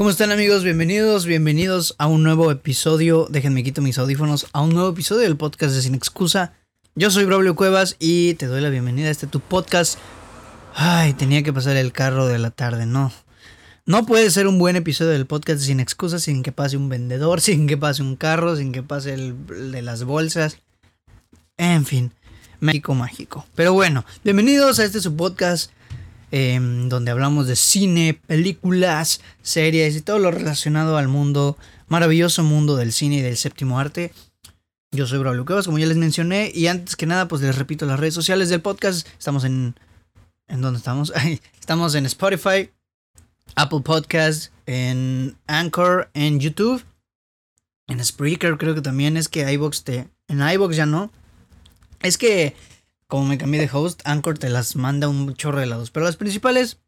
¿Cómo están amigos? Bienvenidos, bienvenidos a un nuevo episodio. Déjenme quito mis audífonos a un nuevo episodio del podcast de Sin Excusa. Yo soy Braulio Cuevas y te doy la bienvenida a este tu podcast. Ay, tenía que pasar el carro de la tarde, no. No puede ser un buen episodio del podcast Sin Excusa sin que pase un vendedor, sin que pase un carro, sin que pase el, el de las bolsas. En fin, México mágico. Pero bueno, bienvenidos a este su podcast em, donde hablamos de cine, películas, series y todo lo relacionado al mundo, maravilloso mundo del cine y del séptimo arte. Yo soy Braulio Cuevas, como ya les mencioné, y antes que nada, pues les repito las redes sociales del podcast. Estamos en. ¿En dónde estamos? estamos en Spotify, Apple Podcast, en Anchor, en YouTube, en Spreaker, creo que también es que iBox te. En iBox ya no. Es que, como me cambié de host, Anchor te las manda un chorro de lados. Pero las principales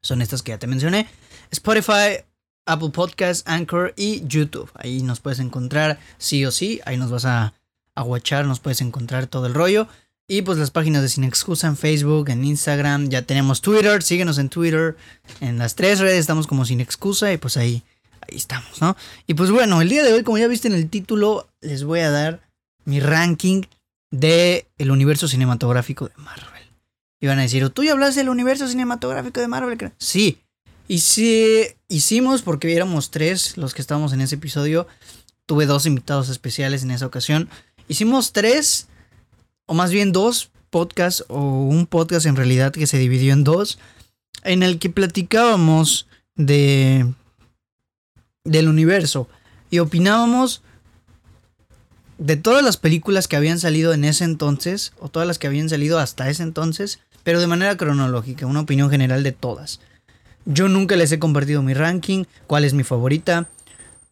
son estas que ya te mencioné: Spotify, Apple Podcast, Anchor y YouTube. Ahí nos puedes encontrar sí o sí. Ahí nos vas a, a watchar, nos puedes encontrar todo el rollo. Y pues las páginas de Sin Excusa en Facebook, en Instagram, ya tenemos Twitter, síguenos en Twitter. En las tres redes estamos como Sin Excusa y pues ahí, ahí estamos, ¿no? Y pues bueno, el día de hoy, como ya viste en el título, les voy a dar mi ranking de el universo cinematográfico de Marvel. Y van a decir, ¿tú ya hablas del universo cinematográfico de Marvel? Sí. Y sí, hicimos, porque éramos tres los que estábamos en ese episodio. Tuve dos invitados especiales en esa ocasión. Hicimos tres, o más bien dos podcasts, o un podcast en realidad que se dividió en dos, en el que platicábamos de del universo y opinábamos de todas las películas que habían salido en ese entonces, o todas las que habían salido hasta ese entonces, pero de manera cronológica, una opinión general de todas. Yo nunca les he compartido mi ranking, cuál es mi favorita,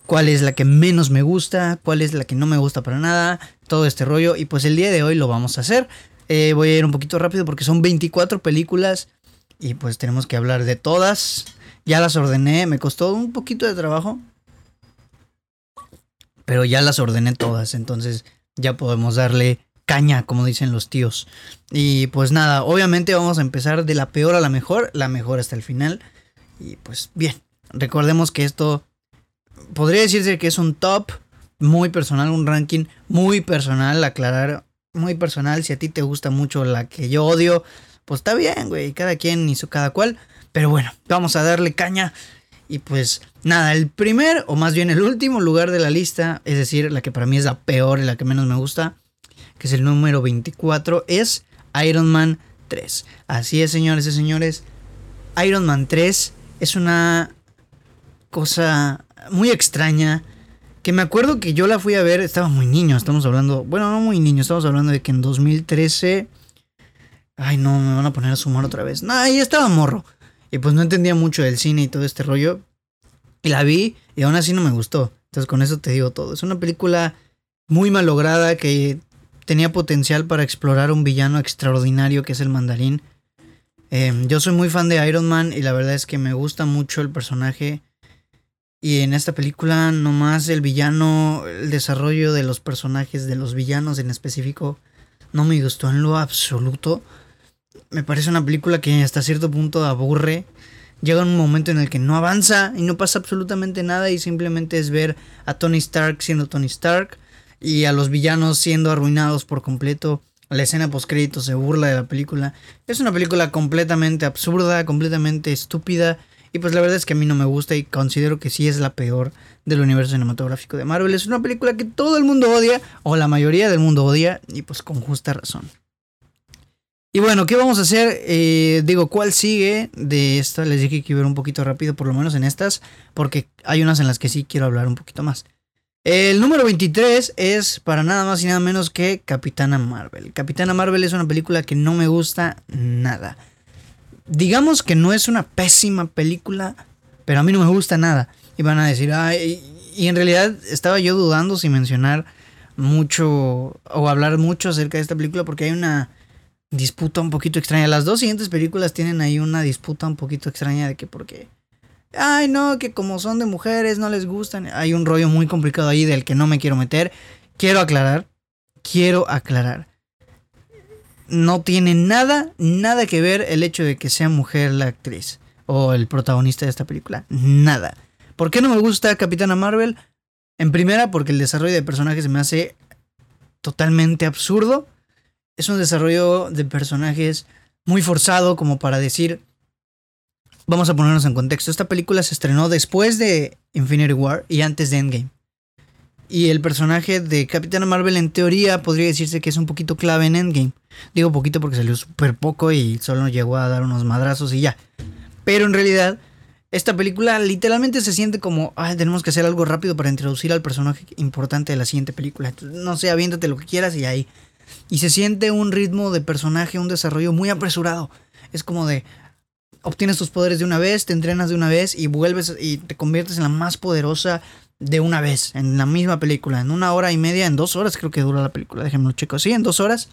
cuál es la que menos me gusta, cuál es la que no me gusta para nada, todo este rollo, y pues el día de hoy lo vamos a hacer. Eh, voy a ir un poquito rápido porque son 24 películas y pues tenemos que hablar de todas. Ya las ordené, me costó un poquito de trabajo, pero ya las ordené todas, entonces ya podemos darle caña, como dicen los tíos. Y pues nada, obviamente vamos a empezar de la peor a la mejor, la mejor hasta el final. Y pues bien, recordemos que esto podría decirse que es un top muy personal, un ranking muy personal, aclarar, muy personal. Si a ti te gusta mucho la que yo odio, pues está bien, güey, cada quien hizo cada cual. Pero bueno, vamos a darle caña. Y pues nada, el primer, o más bien el último lugar de la lista, es decir, la que para mí es la peor y la que menos me gusta, que es el número 24, es Iron Man 3. Así es, señores y señores. Iron Man 3 es una cosa muy extraña. Que me acuerdo que yo la fui a ver, estaba muy niño, estamos hablando, bueno, no muy niño, estamos hablando de que en 2013... Ay, no, me van a poner a sumar otra vez. No, ahí estaba morro. Y pues no entendía mucho del cine y todo este rollo. Y la vi y aún así no me gustó. Entonces con eso te digo todo. Es una película muy malograda que tenía potencial para explorar un villano extraordinario que es el mandarín. Eh, yo soy muy fan de Iron Man y la verdad es que me gusta mucho el personaje. Y en esta película nomás el villano, el desarrollo de los personajes, de los villanos en específico, no me gustó en lo absoluto. Me parece una película que hasta cierto punto aburre. Llega un momento en el que no avanza y no pasa absolutamente nada y simplemente es ver a Tony Stark siendo Tony Stark y a los villanos siendo arruinados por completo. La escena post crédito se burla de la película. Es una película completamente absurda, completamente estúpida. Y pues la verdad es que a mí no me gusta y considero que sí es la peor del universo cinematográfico de Marvel. Es una película que todo el mundo odia, o la mayoría del mundo odia, y pues con justa razón. Y bueno, ¿qué vamos a hacer? Eh, digo, ¿cuál sigue de esta? Les dije que iba a ir un poquito rápido, por lo menos en estas, porque hay unas en las que sí quiero hablar un poquito más. El número 23 es para nada más y nada menos que Capitana Marvel. Capitana Marvel es una película que no me gusta nada. Digamos que no es una pésima película, pero a mí no me gusta nada. Y van a decir, ay, y en realidad estaba yo dudando si mencionar mucho o hablar mucho acerca de esta película porque hay una disputa un poquito extraña. Las dos siguientes películas tienen ahí una disputa un poquito extraña de que porque ay no, que como son de mujeres no les gustan. Hay un rollo muy complicado ahí del que no me quiero meter. Quiero aclarar, quiero aclarar. No tiene nada, nada que ver el hecho de que sea mujer la actriz o el protagonista de esta película. Nada. ¿Por qué no me gusta Capitana Marvel? En primera, porque el desarrollo de personajes se me hace totalmente absurdo. Es un desarrollo de personajes muy forzado como para decir, vamos a ponernos en contexto, esta película se estrenó después de Infinity War y antes de Endgame. Y el personaje de Capitana Marvel en teoría podría decirse que es un poquito clave en Endgame. Digo poquito porque salió súper poco y solo llegó a dar unos madrazos y ya. Pero en realidad, esta película literalmente se siente como, ay, tenemos que hacer algo rápido para introducir al personaje importante de la siguiente película. no sé, aviéntate lo que quieras y ahí. Y se siente un ritmo de personaje, un desarrollo muy apresurado. Es como de, obtienes tus poderes de una vez, te entrenas de una vez y vuelves y te conviertes en la más poderosa de una vez, en la misma película, en una hora y media, en dos horas creo que dura la película, déjenme lo checo, sí, en dos horas,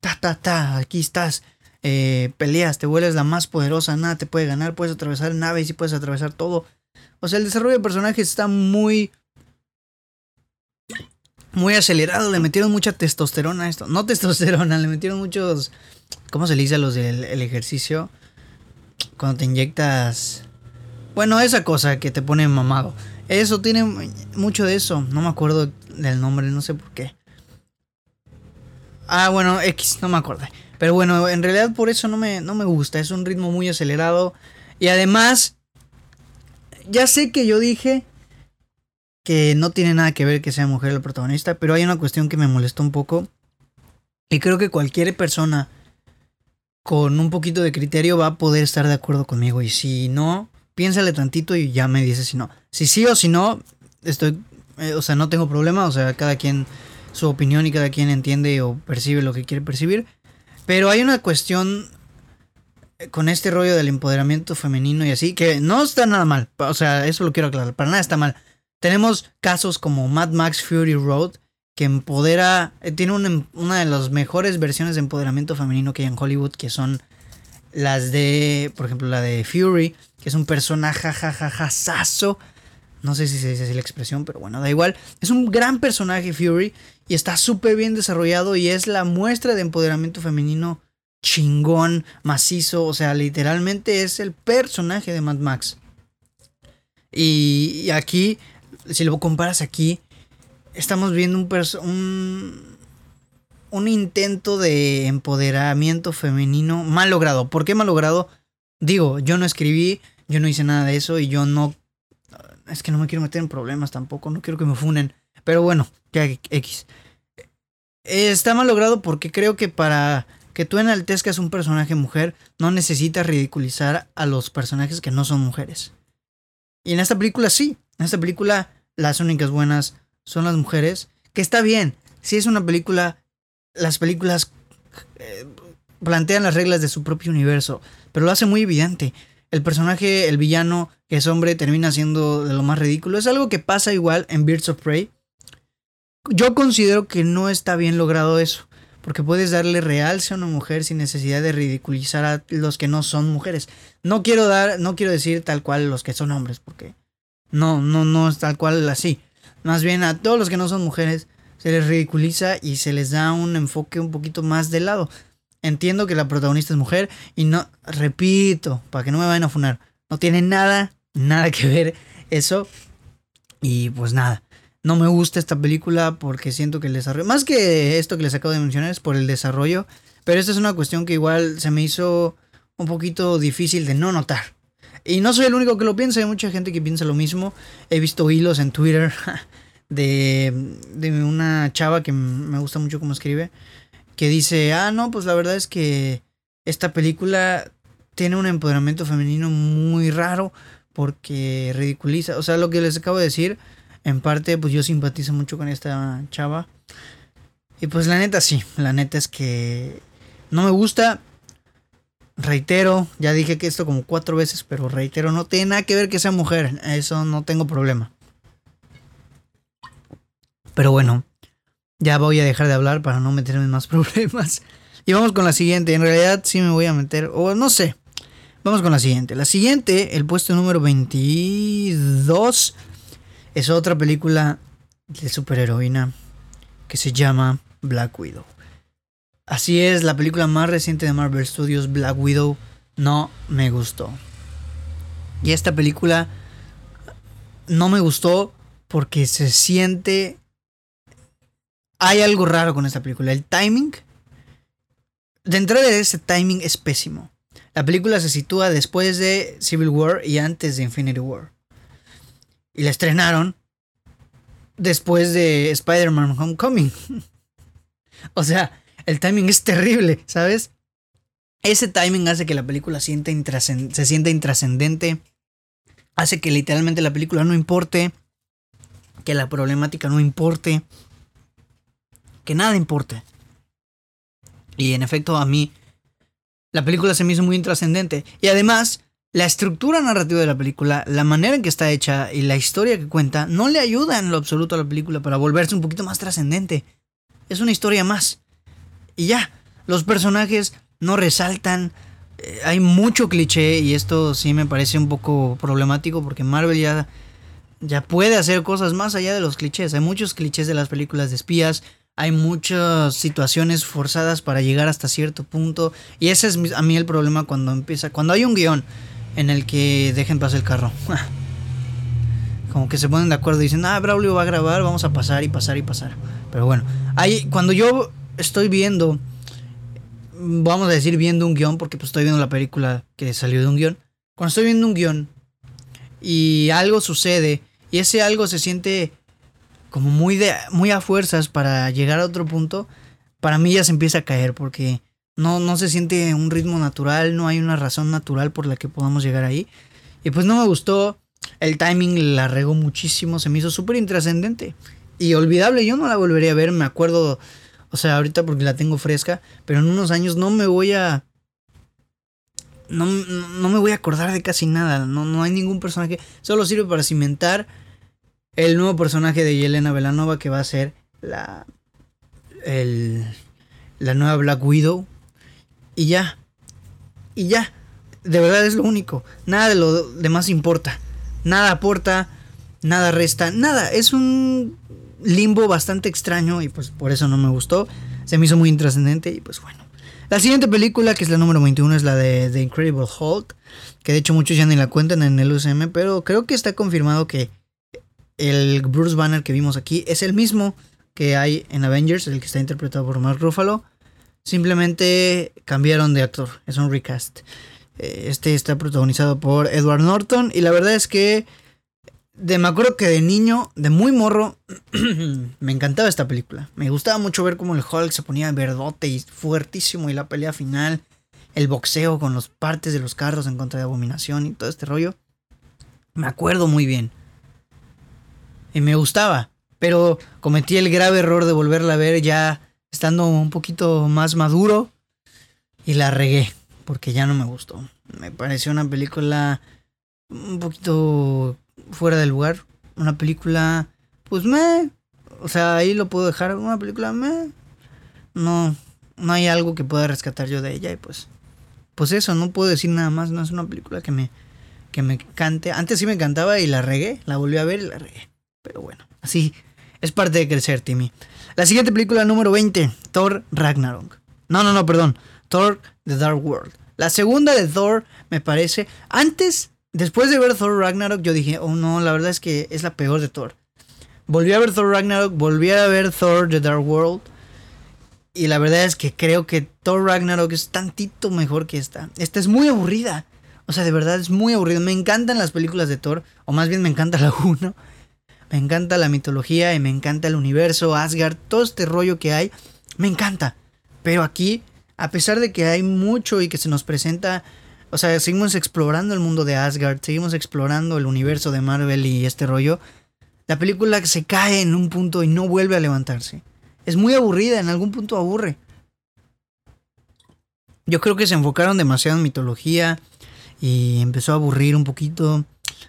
ta, ta, ta, aquí estás, eh, peleas, te vuelves la más poderosa, nada te puede ganar, puedes atravesar naves y puedes atravesar todo. O sea, el desarrollo de personajes está muy... Muy acelerado, le metieron mucha testosterona a esto. No testosterona, le metieron muchos... ¿Cómo se le dice a los del ejercicio? Cuando te inyectas... Bueno, esa cosa que te pone mamado. Eso tiene mucho de eso. No me acuerdo del nombre, no sé por qué. Ah, bueno, X, no me acuerdo. Pero bueno, en realidad por eso no me, no me gusta. Es un ritmo muy acelerado. Y además, ya sé que yo dije que no tiene nada que ver que sea mujer la protagonista, pero hay una cuestión que me molestó un poco. Y creo que cualquier persona con un poquito de criterio va a poder estar de acuerdo conmigo. Y si no, piénsale tantito y ya me dice si no. Si sí o si no, estoy, eh, o sea, no tengo problema, o sea, cada quien su opinión y cada quien entiende o percibe lo que quiere percibir. Pero hay una cuestión eh, con este rollo del empoderamiento femenino y así, que no está nada mal, o sea, eso lo quiero aclarar, para nada está mal. Tenemos casos como Mad Max Fury Road, que empodera, eh, tiene una, una de las mejores versiones de empoderamiento femenino que hay en Hollywood, que son las de, por ejemplo, la de Fury, que es un personaje jajajajazazo. No sé si se dice así la expresión, pero bueno, da igual. Es un gran personaje Fury y está súper bien desarrollado y es la muestra de empoderamiento femenino chingón, macizo. O sea, literalmente es el personaje de Mad Max. Y, aquí, si lo comparas aquí, estamos viendo un, un un intento de empoderamiento femenino mal logrado. ¿Por qué mal logrado? Digo, yo no escribí, yo no hice nada de eso y yo no... Es que no me quiero meter en problemas tampoco, no quiero que me funen. Pero bueno, ya X. Está mal logrado porque creo que para que tú enaltezcas un personaje mujer, no necesitas ridiculizar a los personajes que no son mujeres. Y en esta película sí. En esta película las únicas buenas son las mujeres. Que está bien. Si es una película las películas eh, plantean las reglas de su propio universo, pero lo hace muy evidente. El personaje, el villano, que es hombre, termina siendo de lo más ridículo. Es algo que pasa igual en Birds of Prey. Yo considero que no está bien logrado eso, porque puedes darle realce a una mujer sin necesidad de ridiculizar a los que no son mujeres. No quiero dar, no quiero decir tal cual los que son hombres, porque no, no, no es tal cual así. Más bien a todos los que no son mujeres, se les ridiculiza y se les da un enfoque un poquito más de lado. Entiendo que la protagonista es mujer y no, repito, para que no me vayan a funar, no tiene nada, nada que ver eso. Y pues nada, no me gusta esta película porque siento que el desarrollo, más que esto que les acabo de mencionar, es por el desarrollo, pero esta es una cuestión que igual se me hizo un poquito difícil de no notar. Y no soy el único que lo piensa, hay mucha gente que piensa lo mismo. He visto hilos en Twitter de, de una chava que me gusta mucho cómo escribe, que dice, ah, no, pues la verdad es que esta película tiene un empoderamiento femenino muy raro porque ridiculiza, o sea, lo que les acabo de decir, en parte, pues yo simpatizo mucho con esta chava. Y pues la neta sí, la neta es que no me gusta. Reitero, ya dije que esto como cuatro veces, pero reitero, no tiene nada que ver que sea mujer, eso no tengo problema. Pero bueno, ya voy a dejar de hablar para no meterme en más problemas. Y vamos con la siguiente. En realidad sí me voy a meter, o no sé. Vamos con la siguiente. La siguiente, el puesto número 22, es otra película de superheroína que se llama Black Widow. Así es, la película más reciente de Marvel Studios, Black Widow, no me gustó. Y esta película no me gustó porque se siente... Hay algo raro con esta película. El timing... De entrada ese timing es pésimo. La película se sitúa después de Civil War y antes de Infinity War. Y la estrenaron después de Spider-Man Homecoming. o sea, el timing es terrible, ¿sabes? Ese timing hace que la película se sienta intrascendente. Hace que literalmente la película no importe. Que la problemática no importe. Que nada importe. Y en efecto, a mí la película se me hizo muy intrascendente. Y además, la estructura narrativa de la película, la manera en que está hecha y la historia que cuenta, no le ayuda en lo absoluto a la película para volverse un poquito más trascendente. Es una historia más. Y ya, los personajes no resaltan. Eh, hay mucho cliché y esto sí me parece un poco problemático porque Marvel ya, ya puede hacer cosas más allá de los clichés. Hay muchos clichés de las películas de espías. Hay muchas situaciones forzadas para llegar hasta cierto punto. Y ese es a mí el problema cuando empieza. Cuando hay un guion en el que dejen pasar el carro. Como que se ponen de acuerdo y dicen, ah, Braulio va a grabar, vamos a pasar y pasar y pasar. Pero bueno, hay, cuando yo estoy viendo, vamos a decir viendo un guion, porque pues estoy viendo la película que salió de un guion. Cuando estoy viendo un guion y algo sucede y ese algo se siente como muy, de, muy a fuerzas para llegar a otro punto, para mí ya se empieza a caer porque no, no se siente un ritmo natural, no hay una razón natural por la que podamos llegar ahí. Y pues no me gustó, el timing la regó muchísimo, se me hizo súper intrascendente y olvidable, yo no la volvería a ver, me acuerdo o sea, ahorita porque la tengo fresca, pero en unos años no me voy a... No, no me voy a acordar de casi nada. No, no hay ningún personaje. Solo sirve para cimentar el nuevo personaje de Yelena Belanova que va a ser la... El, la nueva Black Widow. Y ya. Y ya. De verdad es lo único. Nada de lo demás importa. Nada aporta. Nada resta. Nada. Es un limbo bastante extraño y pues por eso no me gustó. Se me hizo muy intrascendente y pues bueno. La siguiente película, que es la número 21, es la de The Incredible Hulk, que de hecho muchos ya ni la cuentan en el UCM, pero creo que está confirmado que el Bruce Banner que vimos aquí es el mismo que hay en Avengers, el que está interpretado por Mark Ruffalo. Simplemente cambiaron de actor, es un recast. Eh, este está protagonizado por Edward Norton y la verdad es que de, me acuerdo que de niño, de muy morro, me encantaba esta película. Me gustaba mucho ver cómo el Hulk se ponía verdote y fuertísimo y la pelea final, el boxeo con las partes de los carros en contra de Abominación y todo este rollo. Me acuerdo muy bien. Y me gustaba, pero cometí el grave error de volverla a ver ya estando un poquito más maduro y la regué, porque ya no me gustó. Me pareció una película un poquito fuera del lugar. Una película, pues me. O sea, ahí lo puedo dejar. Una película me. No, no hay algo que pueda rescatar yo de ella y pues. Pues eso, no puedo decir nada más. No es una película que me, que me cante. Antes sí me encantaba y la regué. La volví a ver y la regué. Pero bueno, así es parte de crecer, Timmy. La siguiente película número 20, Thor Ragnarok. No, no, no, perdón. Thor The Dark World. La segunda de Thor me parece. Antes Después de ver Thor Ragnarok, yo dije, oh no, la verdad es que es la peor de Thor. Volví a ver Thor Ragnarok, volví a ver Thor The Dark World. Y la verdad es que creo que Thor Ragnarok es tantito mejor que esta. Esta es muy aburrida. O sea, de verdad es muy aburrida. Me encantan las películas de Thor, o más bien me encanta la 1. Me encanta la mitología y me encanta el universo, Asgard, todo este rollo que hay. Me encanta. Pero aquí, a pesar de que hay mucho y que se nos presenta o sea, seguimos explorando el mundo de Asgard, seguimos explorando el universo de Marvel y este rollo. La película se cae en un punto y no vuelve a levantarse. Es muy aburrida, en algún punto aburre. Yo creo que se enfocaron demasiado en mitología y empezó a aburrir un poquito.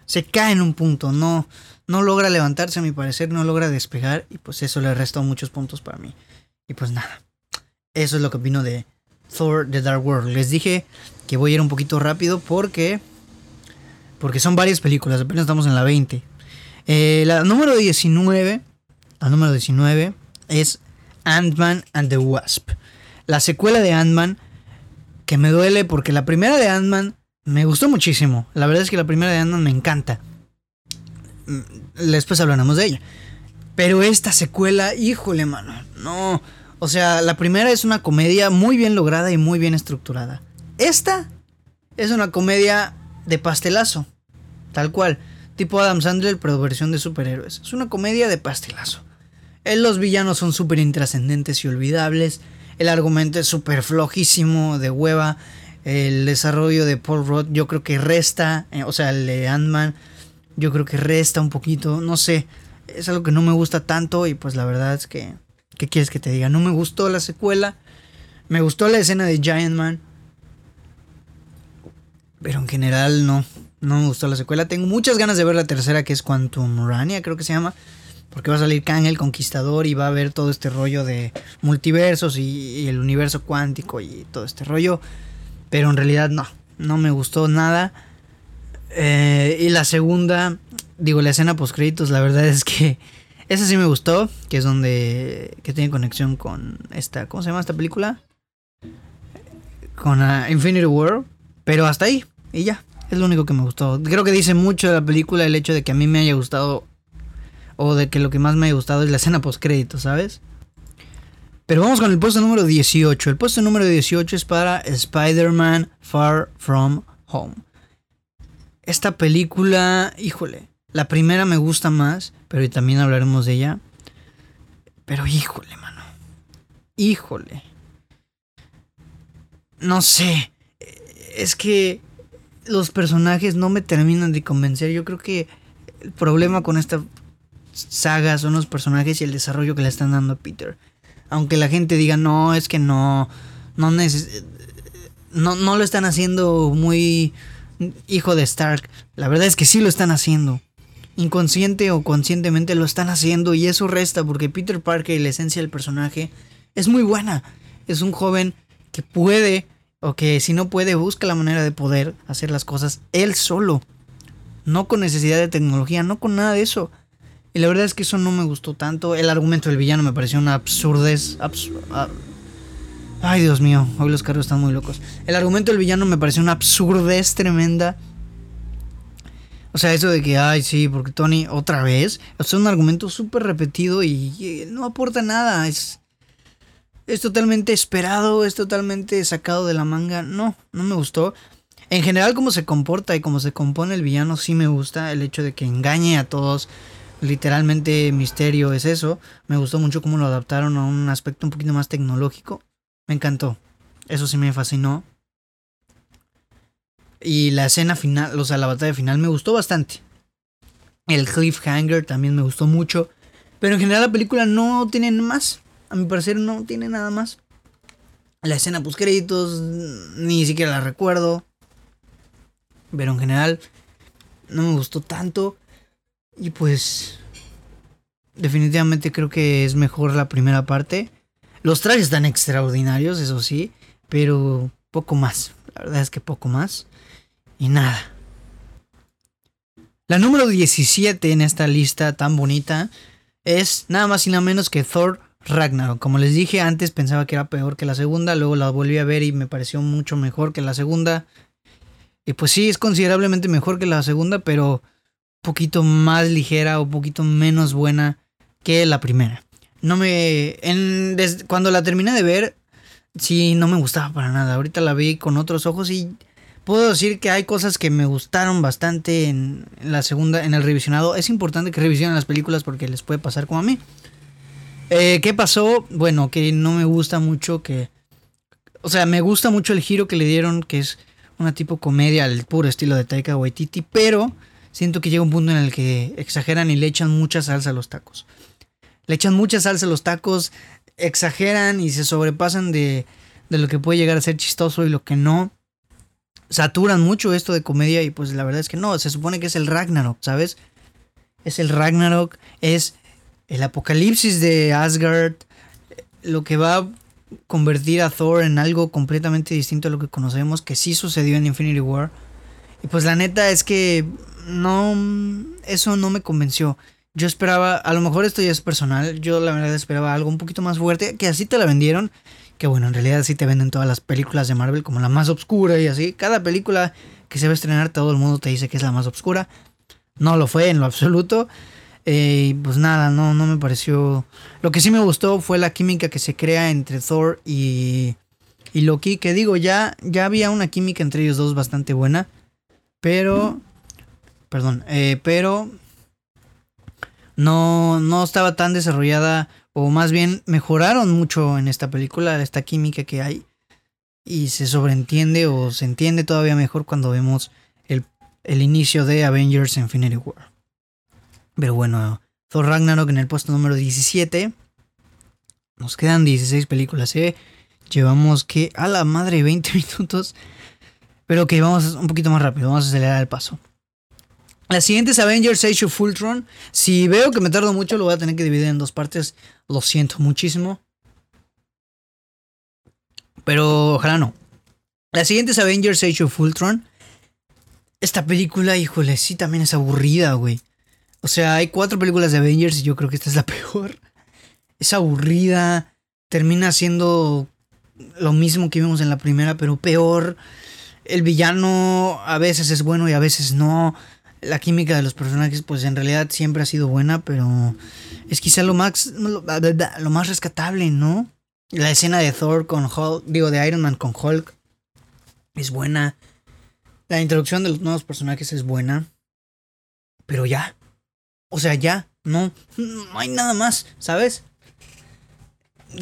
Se cae en un punto, no, no logra levantarse a mi parecer, no logra despegar y pues eso le restó muchos puntos para mí. Y pues nada, eso es lo que opino de Thor The Dark World. Les dije que voy a ir un poquito rápido porque porque son varias películas, apenas estamos en la 20. Eh, la número 19, la número 19 es Ant-Man and the Wasp. La secuela de Ant-Man que me duele porque la primera de Ant-Man me gustó muchísimo. La verdad es que la primera de Ant-Man me encanta. mm, después hablaremos de ella. Pero esta secuela, híjole, mano, no. O sea, la primera es una comedia muy bien lograda y muy bien estructurada. Esta es una comedia de pastelazo, tal cual, tipo Adam Sandler, pero versión de superhéroes. Es una comedia de pastelazo. Los villanos son súper intrascendentes y olvidables. El argumento es súper flojísimo, de hueva. El desarrollo de Paul Rudd yo creo que resta, eh, o sea, el de Ant-Man, yo creo que resta un poquito, no sé. Es algo que no me gusta tanto y pues la verdad es que... ¿Qué quieres que te diga? No me gustó la secuela. Me gustó la escena de Giant Man. Pero en general no. No me gustó la secuela. Tengo muchas ganas de ver la tercera que es Quantum Rania, creo que se llama. Porque va a salir Kang el Conquistador y va a haber todo este rollo de multiversos y, el universo cuántico y todo este rollo. Pero en realidad no. No me gustó nada. Eh, y la segunda, digo, la escena post créditos, la verdad es que esa sí me gustó, que es donde que tiene conexión con esta, ¿cómo se llama esta película? Con uh, Infinity War, pero hasta ahí y ya, es lo único que me gustó. Creo que dice mucho de la película el hecho de que a mí me haya gustado o de que lo que más me haya gustado es la escena post crédito, ¿sabes? Pero vamos con el puesto número 18. El puesto número 18 es para Spider-Man Far From Home. Esta película, híjole, la primera me gusta más, pero también hablaremos de ella. Pero híjole, mano. Híjole. No sé. Es que los personajes no me terminan de convencer. Yo creo que el problema con esta saga son los personajes y el desarrollo que le están dando a Peter. Aunque la gente diga, no, es que no, no, no, no lo están haciendo muy hijo de Stark. La verdad es que sí lo están haciendo. Inconsciente o conscientemente lo están haciendo y eso resta porque Peter Parker y la esencia del personaje es muy buena. Es un joven que puede o que si no puede busca la manera de poder hacer las cosas él solo. No con necesidad de tecnología, no con nada de eso. Y la verdad es que eso no me gustó tanto. El argumento del villano me pareció una absurdez. Ay, Dios mío, hoy los carros están muy locos. El argumento del villano me pareció una absurdez tremenda. O sea, eso de que, ay, sí, porque Tony otra vez. es un argumento súper repetido y, no aporta nada. Es, es totalmente esperado, es totalmente sacado de la manga. No, no me gustó. En general, cómo se comporta y cómo se compone el villano, sí me gusta. El hecho de que engañe a todos literalmente misterio es eso. Me gustó mucho cómo lo adaptaron a un aspecto un poquito más tecnológico. Me encantó. Eso sí me fascinó. Y la escena final, o sea, la batalla final me gustó bastante. El cliffhanger también me gustó mucho. Pero en general la película no tiene más. A mi parecer no tiene nada más. La escena post créditos ni siquiera la recuerdo. Pero en general no me gustó tanto. Y pues definitivamente creo que es mejor la primera parte. Los trajes están extraordinarios, eso sí, pero poco más. La verdad es que poco más. Y nada. La número 17 en esta lista tan bonita es nada más y nada menos que Thor Ragnarok. Como les dije antes, pensaba que era peor que la segunda, luego la volví a ver y me pareció mucho mejor que la segunda. Y pues sí, es considerablemente mejor que la segunda, pero poquito más ligera o poquito menos buena que la primera. No me. Cuando la terminé de ver, sí, no me gustaba para nada. Ahorita la vi con otros ojos y puedo decir que hay cosas que me gustaron bastante en, la segunda, en el revisionado. Es importante que revisionen las películas porque les puede pasar como a mí. Eh, ¿Qué pasó? Bueno, que no me gusta mucho que. O sea, me gusta mucho el giro que le dieron, que es una tipo comedia al puro estilo de Taika Waititi, pero siento que llega un punto en el que exageran y le echan mucha salsa a los tacos. Le echan mucha salsa a los tacos, exageran y se sobrepasan de, de lo que puede llegar a ser chistoso y lo que no. Saturan mucho esto de comedia y pues la verdad es que no, se supone que es el Ragnarok, ¿sabes? Es el Ragnarok, es el apocalipsis de Asgard, lo que va a convertir a Thor en algo completamente distinto a lo que conocemos, que sí sucedió en Infinity War. Y pues la neta es que no, eso no me convenció. Yo esperaba, a lo mejor esto ya es personal, yo la verdad esperaba algo un poquito más fuerte, que así te la vendieron, que bueno, en realidad así te venden todas las películas de Marvel como la más oscura y así. Cada película que se va a estrenar todo el mundo te dice que es la más oscura. no lo fue en lo absoluto. Eh, pues nada, no, no me pareció. Lo que sí me gustó fue la química que se crea entre Thor y, y Loki. Que digo, ya, ya había una química entre ellos dos bastante buena. Pero. Perdón. Eh, pero. No, no estaba tan desarrollada. O más bien mejoraron mucho en esta película. Esta química que hay. Y se sobreentiende o se entiende todavía mejor cuando vemos el, el inicio de Avengers Infinity War. Pero bueno, Thor Ragnarok en el puesto número 17. Nos quedan 16 películas, ¿eh? Llevamos que a la madre 20 minutos. Pero que vamos un poquito más rápido, vamos a acelerar el paso. La siguiente es Avengers Age of Ultron. Si veo que me tardo mucho, lo voy a tener que dividir en dos partes. Lo siento muchísimo. Pero ojalá no. La siguiente es Avengers Age of Ultron. Esta película, híjole, sí también es aburrida, güey. O sea, hay cuatro películas de Avengers y yo creo que esta es la peor. Es aburrida. Termina siendo lo mismo que vimos en la primera, pero peor. El villano a veces es bueno y a veces no. La química de los personajes, pues en realidad siempre ha sido buena, pero es quizá lo más, lo, más rescatable, ¿no? La escena de Thor con Hulk, digo, de Iron Man con Hulk, es buena. La introducción de los nuevos personajes es buena. Pero ya. O sea, ya. No, no hay nada más, ¿sabes?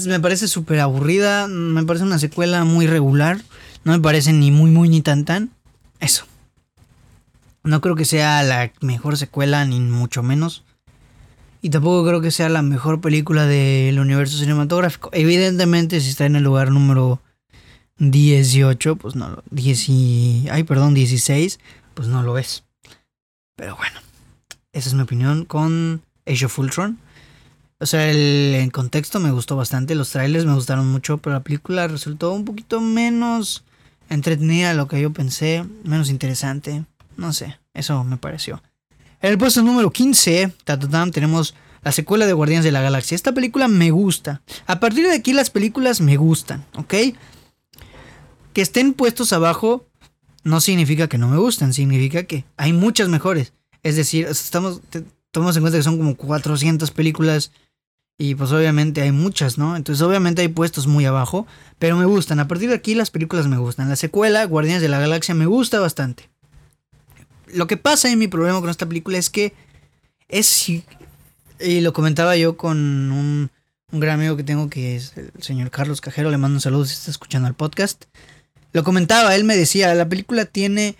Me parece súper aburrida. Me parece una secuela muy regular. No me parece ni muy, muy, ni tan, tan. Eso. No creo que sea la mejor secuela, ni mucho menos. Y tampoco creo que sea la mejor película del universo cinematográfico. Evidentemente, si está en el lugar número 18, pues no, 10 y, ay, perdón, 16, pues no lo es. Pero bueno, esa es mi opinión con Age of Ultron. O sea, el, contexto me gustó bastante, los trailers me gustaron mucho, pero la película resultó un poquito menos entretenida de lo que yo pensé, menos interesante. No sé, eso me pareció. En el puesto número 15, tenemos la secuela de Guardianes de la Galaxia. Esta película me gusta. A partir de aquí las películas me gustan, ¿ok? Que estén puestos abajo no significa que no me gusten, significa que hay muchas mejores. Es decir, estamos, tomamos en cuenta que son como 400 películas y pues obviamente hay muchas, ¿no? Entonces obviamente hay puestos muy abajo, pero me gustan. A partir de aquí las películas me gustan. La secuela, Guardianes de la Galaxia, me gusta bastante. Lo que pasa en mi problema con esta película es que es... Y lo comentaba yo con un, un gran amigo que tengo que es el señor Carlos Cajero, le mando un saludo si está escuchando el podcast. Lo comentaba, él me decía, la película tiene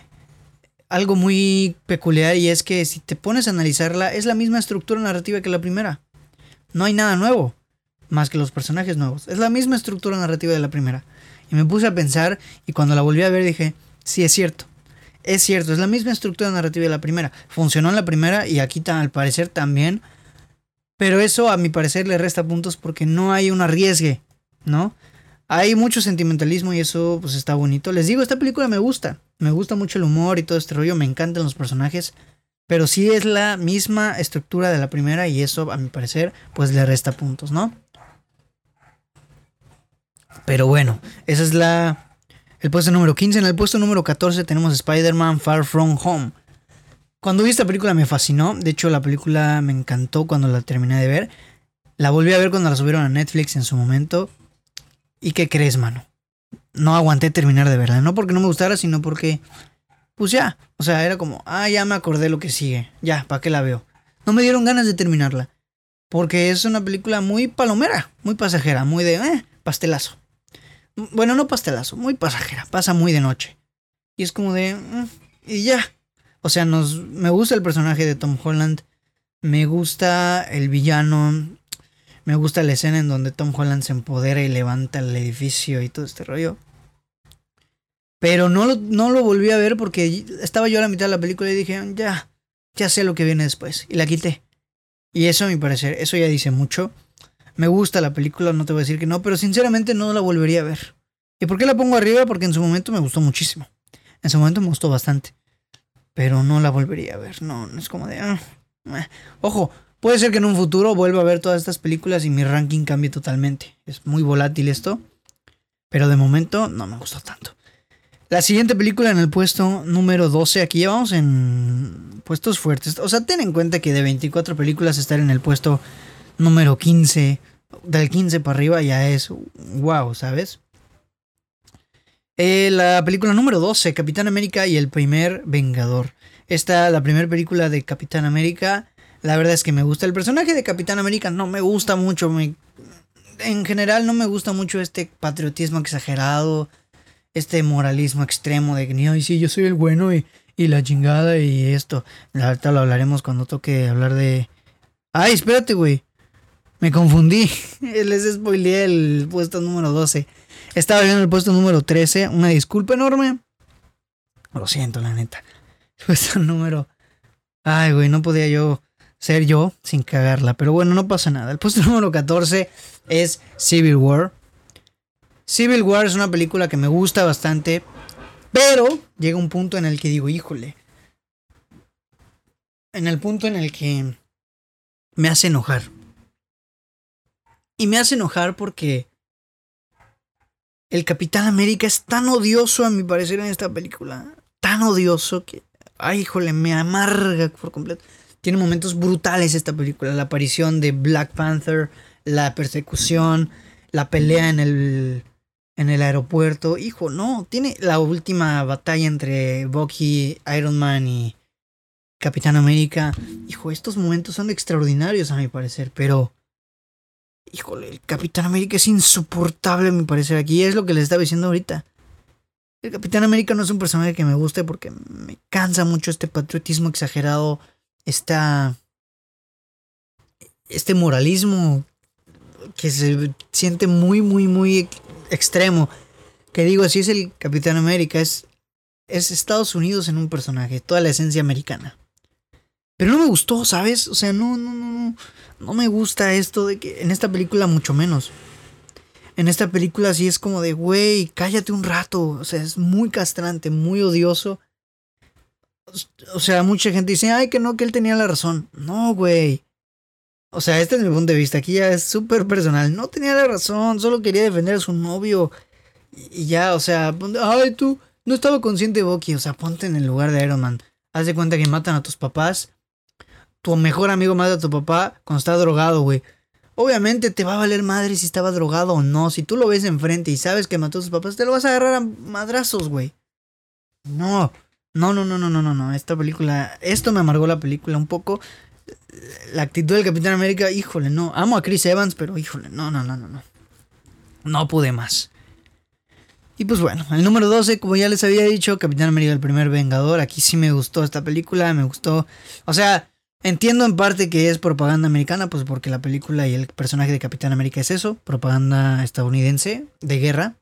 algo muy peculiar y es que si te pones a analizarla es la misma estructura narrativa que la primera. No hay nada nuevo, más que los personajes nuevos. Es la misma estructura narrativa de la primera. Y me puse a pensar y cuando la volví a ver dije, sí es cierto. Es cierto, es la misma estructura narrativa de la primera. Funcionó en la primera y aquí al parecer también. Pero eso a mi parecer le resta puntos porque no hay un arriesgue, ¿no? Hay mucho sentimentalismo y eso pues está bonito. Les digo, esta película me gusta. Me gusta mucho el humor y todo este rollo. Me encantan los personajes. Pero sí es la misma estructura de la primera y eso a mi parecer pues le resta puntos, ¿no? Pero bueno, esa es la... El puesto número 15. En el puesto número 14 tenemos Spider-Man Far From Home. Cuando vi esta película me fascinó. De hecho, la película me encantó cuando la terminé de ver. La volví a ver cuando la subieron a Netflix en su momento. ¿Y qué crees, mano? No aguanté terminar de verla. No porque no me gustara, sino porque. Pues ya. O sea, era como, ah, ya me acordé lo que sigue. Ya, ¿para qué la veo? No me dieron ganas de terminarla. Porque es una película muy palomera, muy pasajera, muy de, eh, pastelazo. Bueno, no pastelazo, muy pasajera, pasa muy de noche. Y es como de, mm, y ya. O sea, nos, me gusta el personaje de Tom Holland, me gusta el villano, me gusta la escena en donde Tom Holland se empodera y levanta el edificio y todo este rollo. Pero no lo, no lo volví a ver porque estaba yo a la mitad de la película y dije, ya, ya sé lo que viene después. Y la quité. Y eso a mi parecer, eso ya dice mucho. Me gusta la película, no te voy a decir que no, pero sinceramente no la volvería a ver. ¿Y por qué la pongo arriba? Porque en su momento me gustó muchísimo. En su momento me gustó bastante. Pero no la volvería a ver. No, no es como de... Ah. Ojo, Puede ser que en un futuro vuelva a ver todas estas películas y mi ranking cambie totalmente. Es muy volátil esto. Pero de momento no me gustó tanto. La siguiente película en el puesto número 12. Aquí ya vamos en puestos fuertes. O sea, ten en cuenta que de 24 películas estar en el puesto número 15. Del 15 para arriba ya es wow, ¿sabes? Eh, la película número 12, Capitán América y el primer Vengador. Esta, la primera película de Capitán América. La verdad es que me gusta. El personaje de Capitán América no me gusta mucho. en general no me gusta mucho este patriotismo exagerado. Este moralismo extremo de que, ay, sí, yo soy el bueno y, y la chingada y esto. Ahorita lo hablaremos cuando toque hablar de... Ay, espérate, güey. Me confundí. Les spoileé el puesto número 12. Estaba viendo el puesto número 13. Una disculpa enorme. Lo siento, la neta. Puesto número. Ay, güey, no podía yo ser yo sin cagarla. Pero bueno, no pasa nada. El puesto número 14 es Civil War. Civil War es una película que me gusta bastante. Pero llega un punto en el que digo, híjole. En el punto en el que me hace enojar. Y me hace enojar porque el Capitán América es tan odioso, a mi parecer, en esta película. Tan odioso que, ay, híjole, me amarga por completo. Tiene momentos brutales esta película. La aparición de Black Panther, la persecución, la pelea en el, en el aeropuerto. Hijo, no, tiene la última batalla entre Bucky, Iron Man y Capitán América. Hijo, estos momentos son extraordinarios a mi parecer, pero Híjole, el Capitán América es insoportable, me parece. Aquí es lo que les estaba diciendo ahorita. El Capitán América no es un personaje que me guste porque me cansa mucho este patriotismo exagerado, esta, este moralismo que se siente muy, muy, muy extremo. Que digo, así es el Capitán América, es, es Estados Unidos en un personaje, toda la esencia americana. Pero no me gustó, ¿sabes? O sea, no, no, no, no me gusta esto de que en esta película mucho menos. En esta película sí es como de, güey, cállate un rato. O sea, es muy castrante, muy odioso. O sea, mucha gente dice, ay, que no, que él tenía la razón. No, güey. O sea, este es mi punto de vista. Aquí ya es súper personal. No tenía la razón, solo quería defender a su novio. Y ya, o sea, ay, tú no estaba consciente, Bucky. O sea, ponte en el lugar de Iron Man. Haz de cuenta que matan a tus papás tu mejor amigo mata a tu papá cuando está drogado, güey. Obviamente te va a valer madre si estaba drogado o no. Si tú lo ves enfrente y sabes que mató a tus papás, te lo vas a agarrar a madrazos, güey. No, no, no, no, no, no, no, no. Esta película, esto me amargó la película un poco. La actitud del Capitán América, híjole, no. Amo a Chris Evans, pero híjole, no, no, no, no, no. No pude más. Y pues bueno, el número 12, como ya les había dicho, Capitán América, el primer Vengador. Aquí sí me gustó esta película, me gustó. O sea, Entiendo en parte que es propaganda americana, pues porque la película y el personaje de Capitán América es eso, propaganda estadounidense de guerra.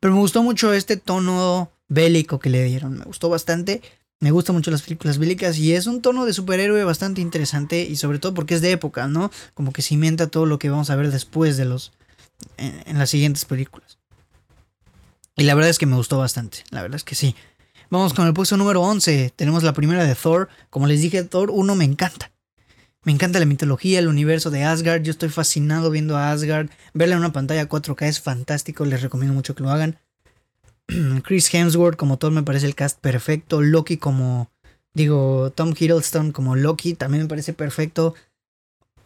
Pero me gustó mucho este tono bélico que le dieron, me gustó bastante. Me gustan mucho las películas bélicas y es un tono de superhéroe bastante interesante y sobre todo porque es de época, ¿no? Como que cimienta todo lo que vamos a ver después de los en, en las siguientes películas. Y la verdad es que me gustó bastante, la verdad es que sí. Vamos con el puesto número 11. Tenemos la primera de Thor. Como les dije, Thor 1 me encanta. Me encanta la mitología, el universo de Asgard. Yo estoy fascinado viendo a Asgard. Verla en una pantalla 4K es fantástico. Les recomiendo mucho que lo hagan. Chris Hemsworth como Thor me parece el cast perfecto. Loki como... Digo, Tom Hiddleston como Loki también me parece perfecto.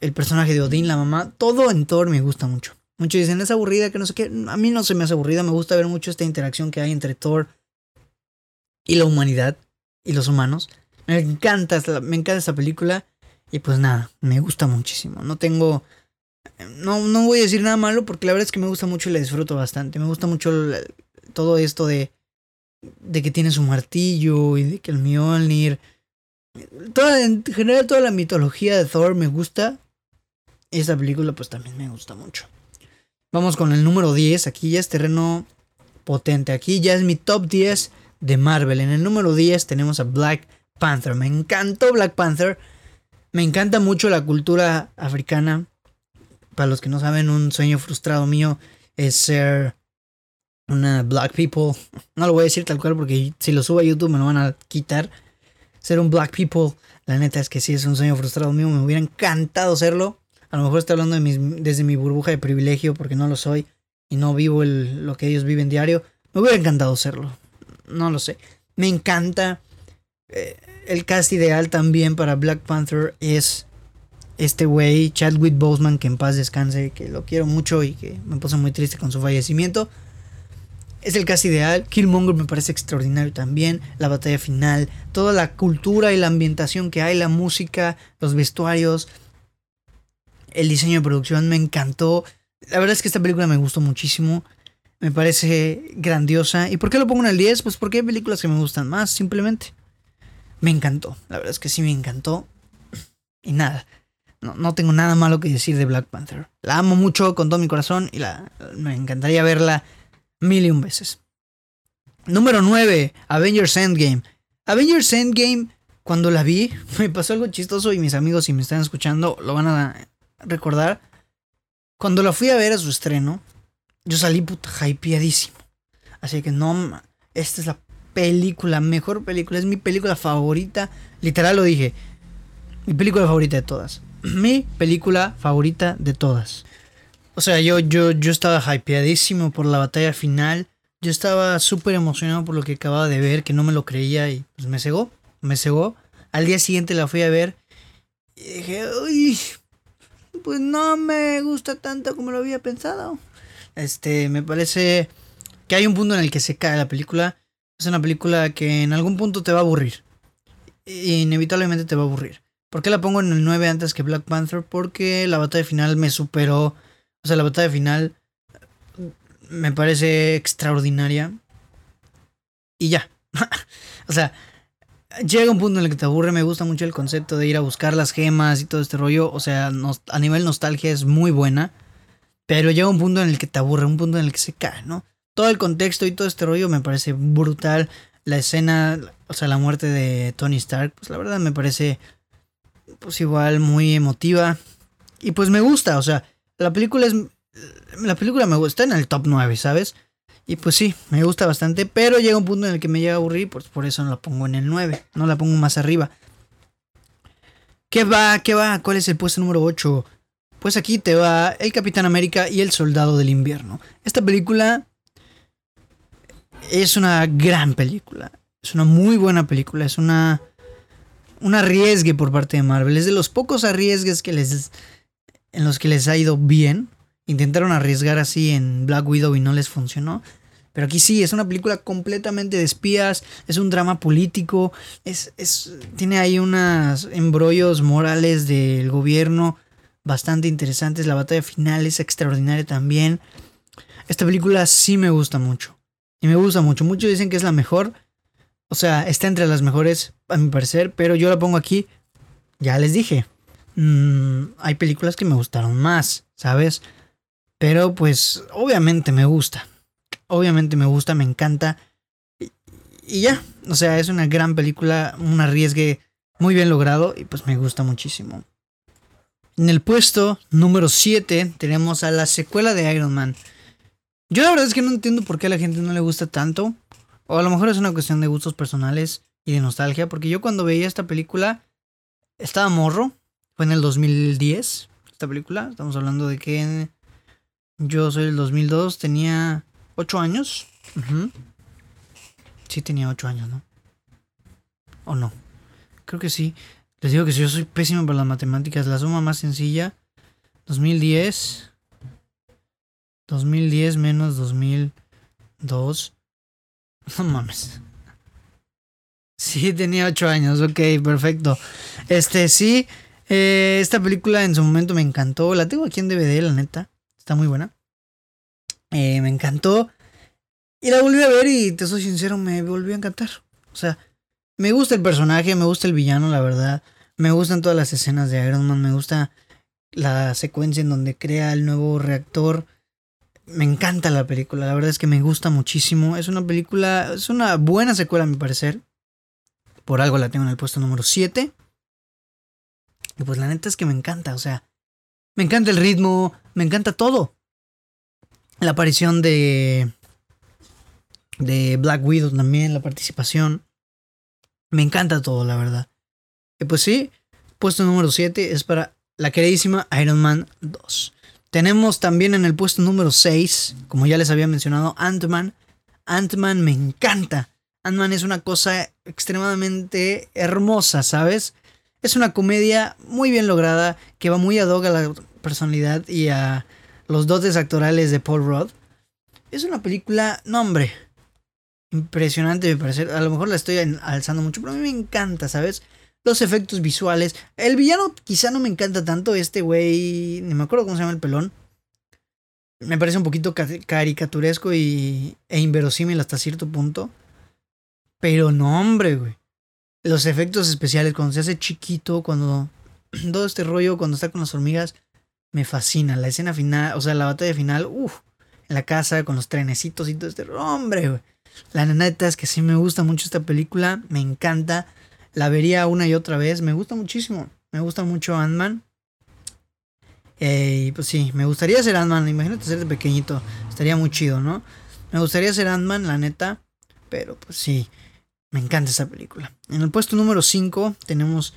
El personaje de Odin, la mamá. Todo en Thor me gusta mucho. Muchos dicen, es aburrida, que no sé qué. A mí no se me hace aburrida. Me gusta ver mucho esta interacción que hay entre Thor y la humanidad y los humanos. Me encanta, me encanta esta película y pues nada, me gusta muchísimo. No tengo... No, no voy a decir nada malo porque la verdad es que me gusta mucho y la disfruto bastante. Me gusta mucho todo esto de, de que tiene su martillo y de que el Mjolnir... Toda, en general toda la mitología de Thor me gusta. Y esta película pues también me gusta mucho. Vamos con el número 10. Aquí ya es terreno potente. Aquí ya es mi top 10 de Marvel. En el número 10 tenemos a Black Panther. Me encantó Black Panther. Me encanta mucho la cultura africana. Para los que no saben, un sueño frustrado mío es ser una Black People. No lo voy a decir tal cual porque si lo subo a YouTube me lo van a quitar. Ser un Black People, la neta es que sí es un sueño frustrado mío. Me hubiera encantado serlo. A lo mejor estoy hablando de desde mi burbuja de privilegio porque no lo soy y no vivo lo que ellos viven diario. Me hubiera encantado serlo no lo sé. Me encanta. Eh, el cast ideal también para Black Panther es este güey, Chadwick Boseman, que en paz descanse, que lo quiero mucho y que me puse muy triste con su fallecimiento. Es el cast ideal. Killmonger me parece extraordinario también. La batalla final, toda la cultura y la ambientación que hay, la música, los vestuarios, el diseño de producción me encantó. La verdad es que esta película me gustó muchísimo. Me parece grandiosa. ¿Y por qué lo pongo en el 10? Pues porque hay películas que me gustan más, simplemente. Me encantó. La verdad es que sí me encantó. Y nada. No, tengo nada malo que decir de Black Panther. La amo mucho con todo mi corazón y la, me encantaría verla mil y un veces. Número 9. Avengers Endgame. Avengers Endgame, cuando la vi, me pasó algo chistoso y mis amigos, si me están escuchando, lo van a recordar. Cuando la fui a ver a su estreno, yo salí puta hypeadísimo. Así que no, esta es la película, mejor película, es mi película favorita. Literal lo dije. Mi película favorita de todas. Mi película favorita de todas. O sea, yo, yo, yo estaba hypeadísimo por la batalla final. Yo estaba súper emocionado por lo que acababa de ver, que no me lo creía y pues me cegó, me cegó. Al día siguiente la fui a ver y dije, uy, pues no me gusta tanto como lo había pensado. Este, me parece que hay un punto en el que se cae la película. Es una película que en algún punto te va a aburrir. Inevitablemente te va a aburrir. ¿Por qué la pongo en el 9 antes que Black Panther? Porque la batalla final me superó. O sea, la batalla final me parece extraordinaria. Y ya. o sea, llega un punto en el que te aburre, me gusta mucho el concepto de ir a buscar las gemas y todo este rollo, o sea, a nivel nostalgia es muy buena, pero llega un punto en el que te aburre, un punto en el que se cae, ¿no? Todo el contexto y todo este rollo me parece brutal, la escena, o sea, la muerte de Tony Stark, pues la verdad me parece pues igual muy emotiva y pues me gusta, o sea, la película es la película me gusta en el top 9, ¿sabes? Y pues sí, me gusta bastante, pero llega un punto en el que me llega a aburrir, pues por eso no la pongo en el 9, no la pongo más arriba. ¿Qué va? ¿Qué va? ¿Cuál es el puesto número 8? Pues aquí te va El Capitán América y El Soldado del Invierno. Esta película es una gran película. Es una muy buena película. Es una. Un arriesgue por parte de Marvel. Es de los pocos arriesgues que les. En los que les ha ido bien. Intentaron arriesgar así en Black Widow y no les funcionó. Pero aquí sí, es una película completamente de espías, es un drama político, es, es, tiene ahí unos embrollos morales del gobierno bastante interesantes, la batalla final es extraordinaria también. Esta película sí me gusta mucho, y me gusta mucho, muchos dicen que es la mejor, o sea, está entre las mejores a mi parecer, pero yo la pongo aquí, ya les dije, mm, hay películas que me gustaron más, ¿sabes? Pero pues obviamente me gusta. Obviamente me gusta, me encanta. Y, ya, o sea, es una gran película, un arriesgue muy bien logrado y pues me gusta muchísimo. En el puesto número 7 tenemos a la secuela de Iron Man. Yo la verdad es que no entiendo por qué a la gente no le gusta tanto. O a lo mejor es una cuestión de gustos personales y de nostalgia. Porque yo cuando veía esta película estaba morro. Fue en el 2010 esta película. Estamos hablando de que yo soy del 2002, tenía 8 años. Sí, tenía 8 años, ¿no? ¿O no? Creo que sí. Les digo que yo soy pésimo para las matemáticas. La suma más sencilla. 2010. 2010 menos 2002. No mames. Sí, tenía 8 años. Ok, perfecto. Este, sí. Eh, esta película en su momento me encantó. La tengo aquí en DVD, la neta. Está muy buena. Eh, me encantó. Y la volví a ver y te soy sincero, me volvió a encantar. O sea, me gusta el personaje, me gusta el villano, la verdad. Me gustan todas las escenas de Iron Man, me gusta la secuencia en donde crea el nuevo reactor. Me encanta la película, la verdad es que me gusta muchísimo. Es una película, es una buena secuela a mi parecer. Por algo la tengo en el puesto número 7. Y pues la neta es que me encanta, o sea, me encanta el ritmo, me encanta todo. La aparición de. de Black Widow también, la participación. Me encanta todo, la verdad. Y pues sí, puesto número 7 es para la queridísima Iron Man 2. Tenemos también en el puesto número 6, como ya les había mencionado, Ant-Man. Ant-Man me encanta. Ant-Man es una cosa extremadamente hermosa, ¿sabes? Es una comedia muy bien lograda que va muy ad hoc a la personalidad y a los dotes actorales de Paul Rudd. Es una película, no hombre, impresionante me parece. A lo mejor la estoy alzando mucho, pero a mí me encanta, ¿sabes? Los efectos visuales. El villano quizá no me encanta tanto, este güey, ni me acuerdo cómo se llama el pelón. Me parece un poquito caricaturesco y, e inverosímil hasta cierto punto. Pero no, hombre, güey. Los efectos especiales, cuando se hace chiquito, cuando. Todo este rollo, cuando está con las hormigas, me fascina. La escena final, o sea, la batalla final, uff, en la casa con los trenecitos y todo este. Hombre, güey. La neta es que sí me gusta mucho esta película, me encanta. La vería una y otra vez, me gusta muchísimo. Me gusta mucho Ant-Man. Eh, pues sí, me gustaría ser Ant-Man. Imagínate ser de pequeñito, estaría muy chido, ¿no? Me gustaría ser Ant-Man, la neta. Pero pues sí, me encanta esa película. En el puesto número 5 tenemos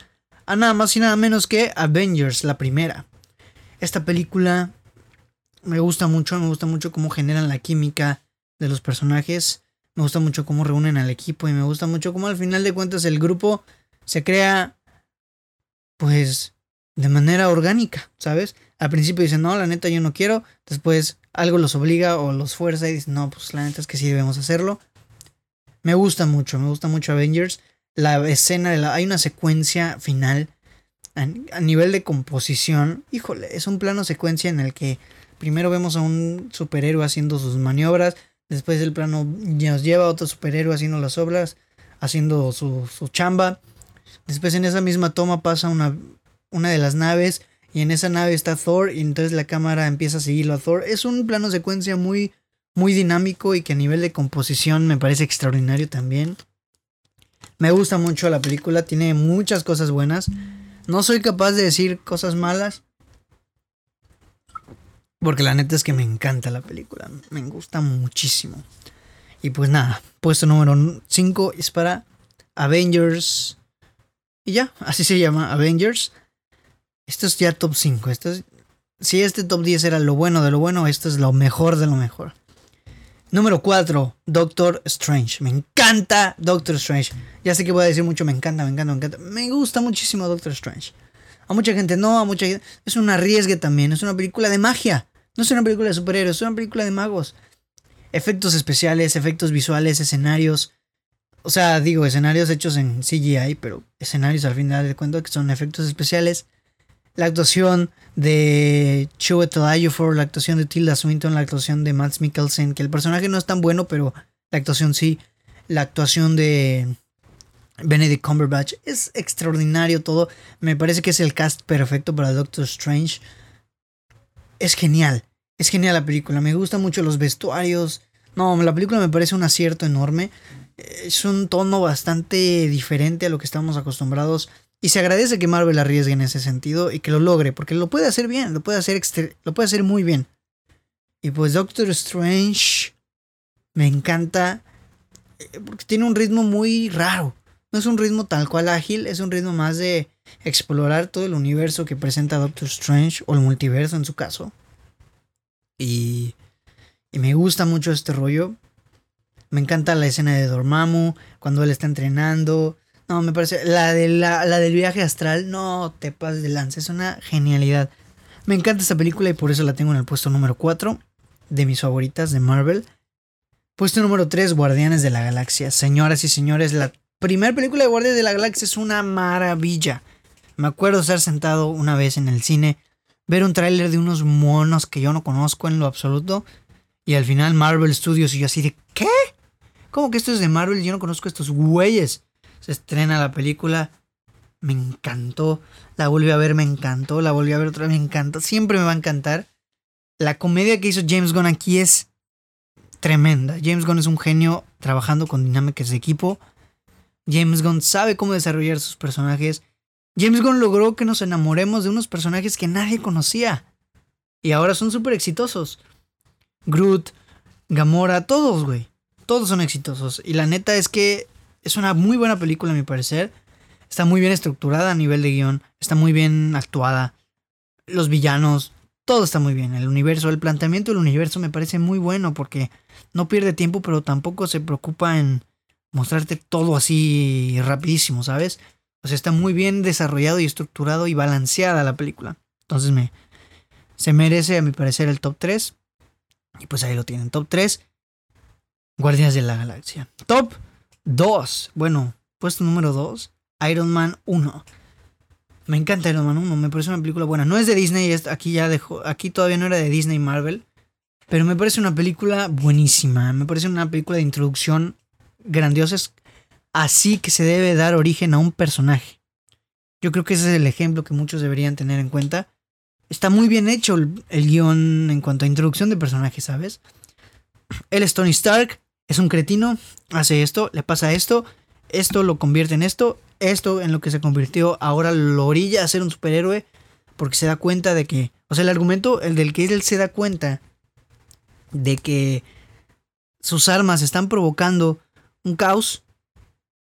a nada más y nada menos que Avengers, la primera. Esta película me gusta mucho, me gusta mucho cómo generan la química de los personajes. Me gusta mucho cómo reúnen al equipo y me gusta mucho cómo al final de cuentas el grupo se crea pues de manera orgánica, ¿sabes? Al principio dicen, no, la neta yo no quiero, después algo los obliga o los fuerza y dicen, no, pues la neta es que sí debemos hacerlo. Me gusta mucho, me gusta mucho Avengers. La escena de la... Hay una secuencia final a, a nivel de composición. Híjole, es un plano secuencia en el que primero vemos a un superhéroe haciendo sus maniobras, después el plano nos lleva a otro superhéroe haciendo las obras, haciendo su, su chamba. Después en esa misma toma pasa una, una de las naves y en esa nave está Thor y entonces la cámara empieza a seguirlo a Thor. Es un plano secuencia muy muy dinámico y que a nivel de composición me parece extraordinario también. Me gusta mucho la película, tiene muchas cosas buenas. No soy capaz de decir cosas malas. Porque la neta es que me encanta la película, me gusta muchísimo. Y pues nada, puesto número 5 es para Avengers. Y ya, así se llama, Avengers. Esto es ya top 5. Esto si este top 10 era lo bueno de lo bueno, esto es lo mejor de lo mejor. Número 4, Doctor Strange. Me encanta Doctor Strange. Ya sé que voy a decir mucho, me encanta, me encanta, me encanta. Me gusta muchísimo Doctor Strange. A mucha gente no, a mucha gente... Es un arriesgue también, es una película de magia. No es una película de superhéroes, es una película de magos. Efectos especiales, efectos visuales, escenarios. O sea, digo, escenarios hechos en CGI, pero escenarios al final de cuento que son efectos especiales la actuación de Chiwetel Ejiofor, la actuación de Tilda Swinton, la actuación de Max Mikkelsen, que el personaje no es tan bueno, pero la actuación sí, la actuación de Benedict Cumberbatch es extraordinario todo. Me parece que es el cast perfecto para Doctor Strange. Es genial, es genial la película. Me gustan mucho los vestuarios. No, la película me parece un acierto enorme. Es un tono bastante diferente a lo que estamos acostumbrados y se agradece que Marvel arriesgue en ese sentido y que lo logre, porque lo puede hacer bien, lo puede hacer, lo puede hacer muy bien. Y pues Doctor Strange me encanta eh, porque tiene un ritmo muy raro. No es un ritmo tal cual ágil, es un ritmo más de explorar todo el universo que presenta Doctor Strange o el multiverso en su caso. Y, y me gusta mucho este rollo. Me encanta la escena de Dormammu cuando él está entrenando. No, me parece. La, de la, del viaje astral, no te pases de lance. Es una genialidad. Me encanta esta película y por eso la tengo en el puesto número 4 de mis favoritas de Marvel. Puesto número 3, Guardianes de la Galaxia. Señoras y señores, la primera película de Guardianes de la Galaxia es una maravilla. Me acuerdo estar sentado una vez en el cine, ver un tráiler de unos monos que yo no conozco en lo absoluto. Y al final Marvel Studios y yo así de ¿qué? ¿Cómo que esto es de Marvel? Yo no conozco a estos güeyes se estrena la película. Me encantó. La volví a ver, me encantó. La volví a ver otra vez, me encantó. Siempre me va a encantar. La comedia que hizo James Gunn aquí es tremenda. James Gunn es un genio trabajando con dinámicas de equipo. James Gunn sabe cómo desarrollar sus personajes. James Gunn logró que nos enamoremos de unos personajes que nadie conocía. Y ahora son súper exitosos. Groot, Gamora, todos, güey. Todos son exitosos. Y la neta es que es una muy buena película, a mi parecer. Está muy bien estructurada a nivel de guion. Está muy bien actuada. Los villanos, todo está muy bien. El universo, el planteamiento del universo me parece muy bueno porque no pierde tiempo, pero tampoco se preocupa en mostrarte todo así rapidísimo, ¿sabes? O sea, está muy bien desarrollado y estructurado y balanceada la película. Entonces me se merece a mi parecer el top 3. Y pues ahí lo tienen, top 3. Guardianes de la Galaxia. Top 2. Bueno, puesto número 2, Iron Man 1. Me encanta Iron Man 1, me parece una película buena. No es de Disney, aquí ya dejó, aquí todavía no era de Disney Marvel, pero me parece una película buenísima. Me parece una película de introducción grandiosa. Es así que se debe dar origen a un personaje. Yo creo que ese es el ejemplo que muchos deberían tener en cuenta. Está muy bien hecho el, el guion en cuanto a introducción de personajes, ¿sabes? Él es Tony Stark, es un cretino, hace esto, le pasa esto, esto lo convierte en esto, esto en lo que se convirtió ahora lo orilla a ser un superhéroe porque se da cuenta de que, o sea, el argumento, el del que él se da cuenta de que sus armas están provocando un caos,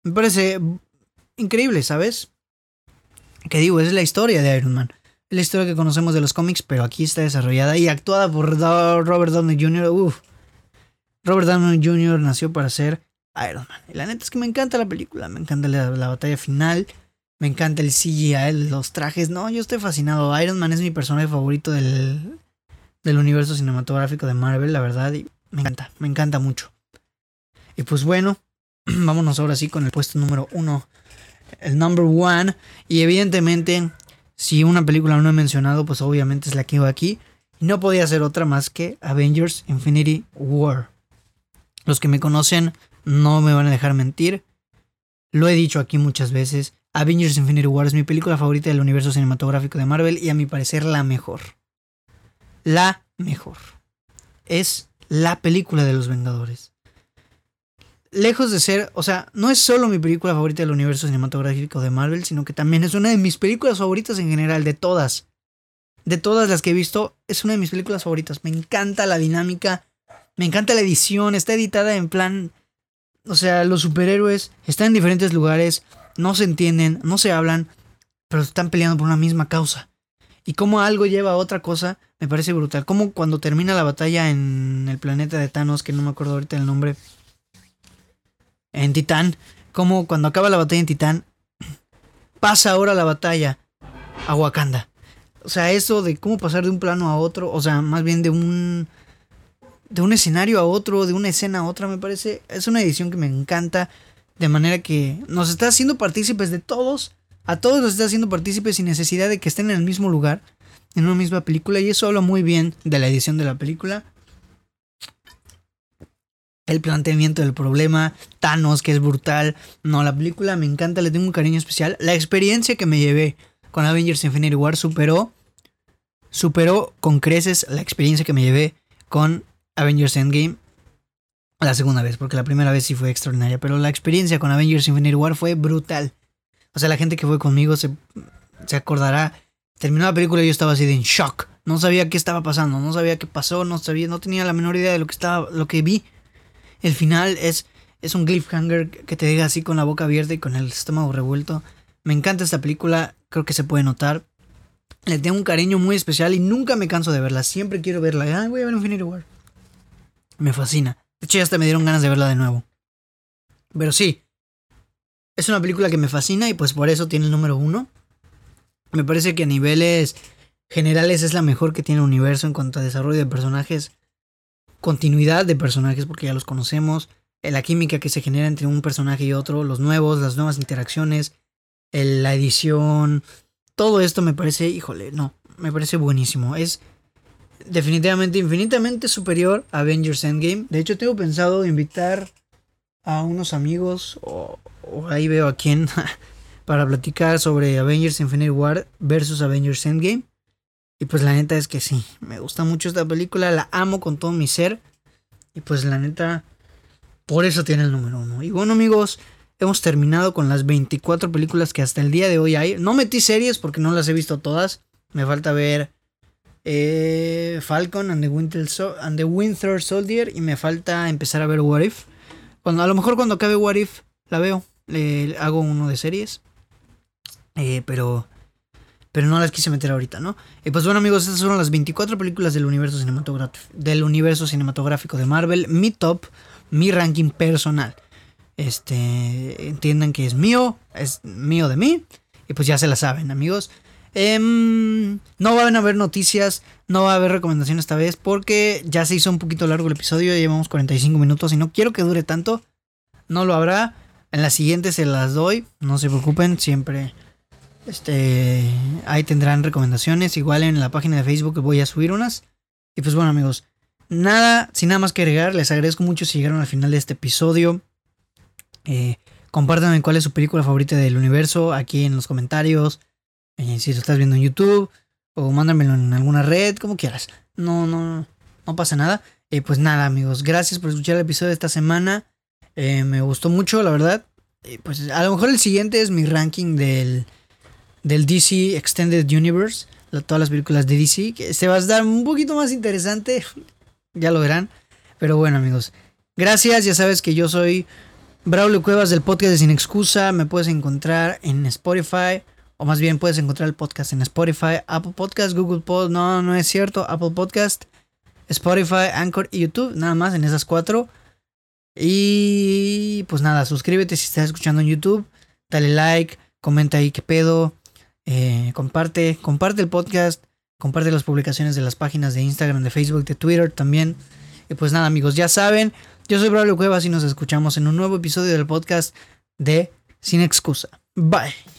me parece increíble, ¿sabes? Que digo, es la historia de Iron Man. Es la historia que conocemos de los cómics, pero aquí está desarrollada y actuada por Robert Downey Jr. Uf. Robert Downey Jr. nació para ser Iron Man. Y la neta es que me encanta la película, me encanta la, batalla final, me encanta el CGI, los trajes. No, yo estoy fascinado. Iron Man es mi personaje favorito del, del universo cinematográfico de Marvel, la verdad, y me encanta, me encanta mucho. Y pues bueno, vámonos ahora sí con el puesto número uno, el number one. Y evidentemente, si una película no he mencionado, pues obviamente es la que va aquí. no podía ser otra más que Avengers Infinity War. Los que me conocen no me van a dejar mentir. Lo he dicho aquí muchas veces. Avengers Infinity War es mi película favorita del universo cinematográfico de Marvel y a mi parecer la mejor. La mejor. Es la película de los Vengadores. Lejos de ser, o sea, no es solo mi película favorita del universo cinematográfico de Marvel, sino que también es una de mis películas favoritas en general, de todas. De todas las que he visto, es una de mis películas favoritas. Me encanta la dinámica, me encanta la edición, está editada en plan o sea, los superhéroes están en diferentes lugares, no se entienden, no se hablan, pero están peleando por una misma causa. Y cómo algo lleva a otra cosa, me parece brutal. Como cuando termina la batalla en el planeta de Thanos, que no me acuerdo ahorita el nombre, en Titán, como cuando acaba la batalla en Titán, pasa ahora la batalla a Wakanda. O sea, eso de cómo pasar de un plano a otro, o sea, más bien de un de un escenario a otro, de una escena a otra, me parece. Es una edición que me encanta. De manera que nos está haciendo partícipes de todos. A todos nos está haciendo partícipes sin necesidad de que estén en el mismo lugar. En una misma película. Y eso habla muy bien de la edición de la película. El planteamiento del problema. Thanos, que es brutal. No, la película me encanta, le tengo un cariño especial. La experiencia que me llevé con Avengers Infinity War superó. Superó con creces la experiencia que me llevé con Avengers Endgame la segunda vez, porque la primera vez sí fue extraordinaria, pero la experiencia con Avengers Infinity War fue brutal. O sea, la gente que fue conmigo se, se acordará. Terminó la película y yo estaba así de en shock. No sabía qué estaba pasando, no sabía qué pasó, no sabía, no tenía la menor idea de lo que estaba, lo que vi. El final es, es un cliffhanger que te deja así con la boca abierta y con el estómago revuelto. Me encanta esta película, creo que se puede notar. Le tengo un cariño muy especial y nunca me canso de verla. Siempre quiero verla. Ay, voy a ver Infinity War. Me fascina. De hecho, ya hasta me dieron ganas de verla de nuevo. Pero sí, es una película que me fascina y pues por eso tiene el número uno. Me parece que a niveles generales es la mejor que tiene el universo en cuanto a desarrollo de personajes, continuidad de personajes porque ya los conocemos, eh, la química que se genera entre un personaje y otro, los nuevos, las nuevas interacciones, la edición, todo esto me parece, híjole, no, me parece buenísimo. Es definitivamente infinitamente superior a Avengers Endgame. De hecho, tengo pensado invitar a unos amigos, o, ahí veo a quién, para platicar sobre Avengers Infinite War versus Avengers Endgame. Y pues la neta es que sí, me gusta mucho esta película, la amo con todo mi ser. Y pues la neta, por eso tiene el número uno. Y bueno amigos, hemos terminado con las 24 películas que hasta el día de hoy hay. No metí series porque no las he visto todas. Me falta ver eh, Falcon and the, Winter Soldier y me falta empezar a ver What If. Cuando, a lo mejor cuando acabe What If la veo, le hago uno de series. Eh, pero pero no las quise meter ahorita, ¿no? Y pues bueno amigos, estas fueron las 24 películas del universo, del universo cinematográfico de Marvel, mi top, mi ranking personal. este, entiendan que es mío, es mío de mí. Y pues ya se la saben, amigos. Em, no van a haber noticias, no va a haber recomendación esta vez porque ya se hizo un poquito largo el episodio, ya llevamos 45 minutos y no quiero que dure tanto. No lo habrá. En la siguiente se las doy, no se preocupen, siempre este ahí tendrán recomendaciones, igual en la página de Facebook voy a subir unas. Y pues bueno, amigos, nada, sin nada más que agregar, les agradezco mucho si llegaron al final de este episodio. Eh, compártanme cuál es su película favorita del universo aquí en los comentarios. Eh, si lo estás viendo en YouTube o mándamelo en alguna red, como quieras. No, no, no pasa nada. Eh, pues nada, amigos, gracias por escuchar el episodio de esta semana. Eh, me gustó mucho, la verdad. pues a lo mejor el siguiente es mi ranking del, del DC Extended Universe. todas las películas de DC. Que se va a dar un poquito más interesante. ya lo verán. Pero bueno, amigos. Gracias. Ya sabes que yo soy Braulio Cuevas del podcast de Sin Excusa. Me puedes encontrar en Spotify o más bien puedes encontrar el podcast en Spotify, Apple Podcast, Google Podcast, no, no es cierto, Apple Podcast, Spotify, Anchor y YouTube, nada más en esas cuatro. Y pues nada, suscríbete si estás escuchando en YouTube, dale like, comenta ahí qué pedo, eh, comparte, comparte el podcast, comparte las publicaciones de las páginas de Instagram, de Facebook, de Twitter también. Y pues nada amigos, ya saben, yo soy Braulio Cuevas y nos escuchamos en un nuevo episodio del podcast de Sin Excusa. Bye.